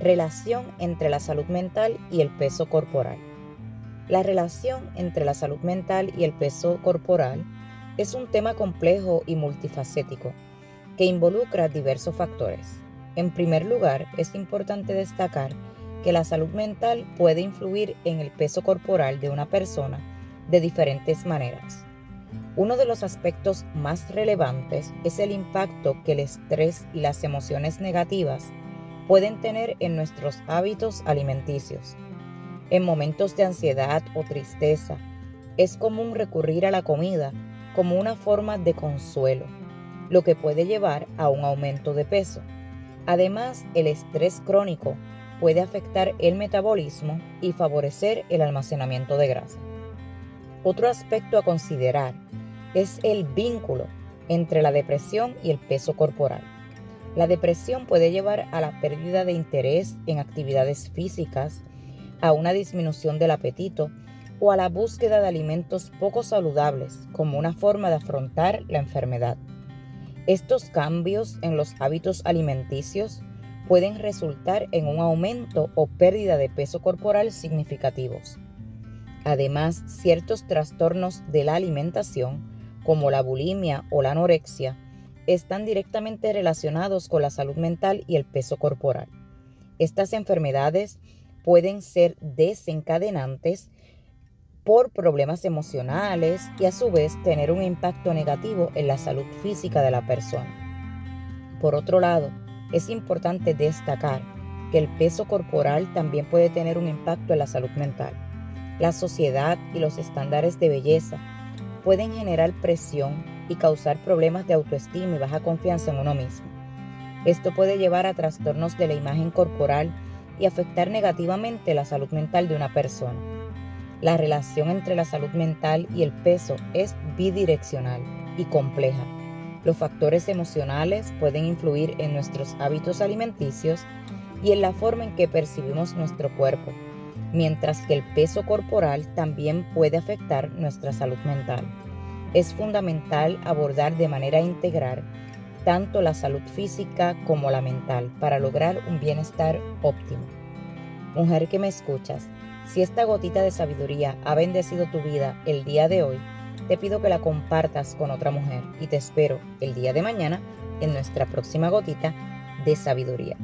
Relación entre la salud mental y el peso corporal. La relación entre la salud mental y el peso corporal es un tema complejo y multifacético que involucra diversos factores. En primer lugar, es importante destacar que la salud mental puede influir en el peso corporal de una persona de diferentes maneras. Uno de los aspectos más relevantes es el impacto que el estrés y las emociones negativas pueden tener en nuestros hábitos alimenticios. En momentos de ansiedad o tristeza, es común recurrir a la comida como una forma de consuelo, lo que puede llevar a un aumento de peso. Además, el estrés crónico puede afectar el metabolismo y favorecer el almacenamiento de grasa. Otro aspecto a considerar es el vínculo entre la depresión y el peso corporal. La depresión puede llevar a la pérdida de interés en actividades físicas, a una disminución del apetito o a la búsqueda de alimentos poco saludables como una forma de afrontar la enfermedad. Estos cambios en los hábitos alimenticios pueden resultar en un aumento o pérdida de peso corporal significativos. Además, ciertos trastornos de la alimentación, como la bulimia o la anorexia, están directamente relacionados con la salud mental y el peso corporal. Estas enfermedades pueden ser desencadenantes por problemas emocionales y a su vez tener un impacto negativo en la salud física de la persona. Por otro lado, es importante destacar que el peso corporal también puede tener un impacto en la salud mental. La sociedad y los estándares de belleza pueden generar presión y causar problemas de autoestima y baja confianza en uno mismo. Esto puede llevar a trastornos de la imagen corporal y afectar negativamente la salud mental de una persona. La relación entre la salud mental y el peso es bidireccional y compleja. Los factores emocionales pueden influir en nuestros hábitos alimenticios y en la forma en que percibimos nuestro cuerpo, mientras que el peso corporal también puede afectar nuestra salud mental es fundamental abordar de manera integral tanto la salud física como la mental para lograr un bienestar óptimo. Mujer que me escuchas, si esta gotita de sabiduría ha bendecido tu vida el día de hoy, te pido que la compartas con otra mujer y te espero el día de mañana en nuestra próxima gotita de sabiduría.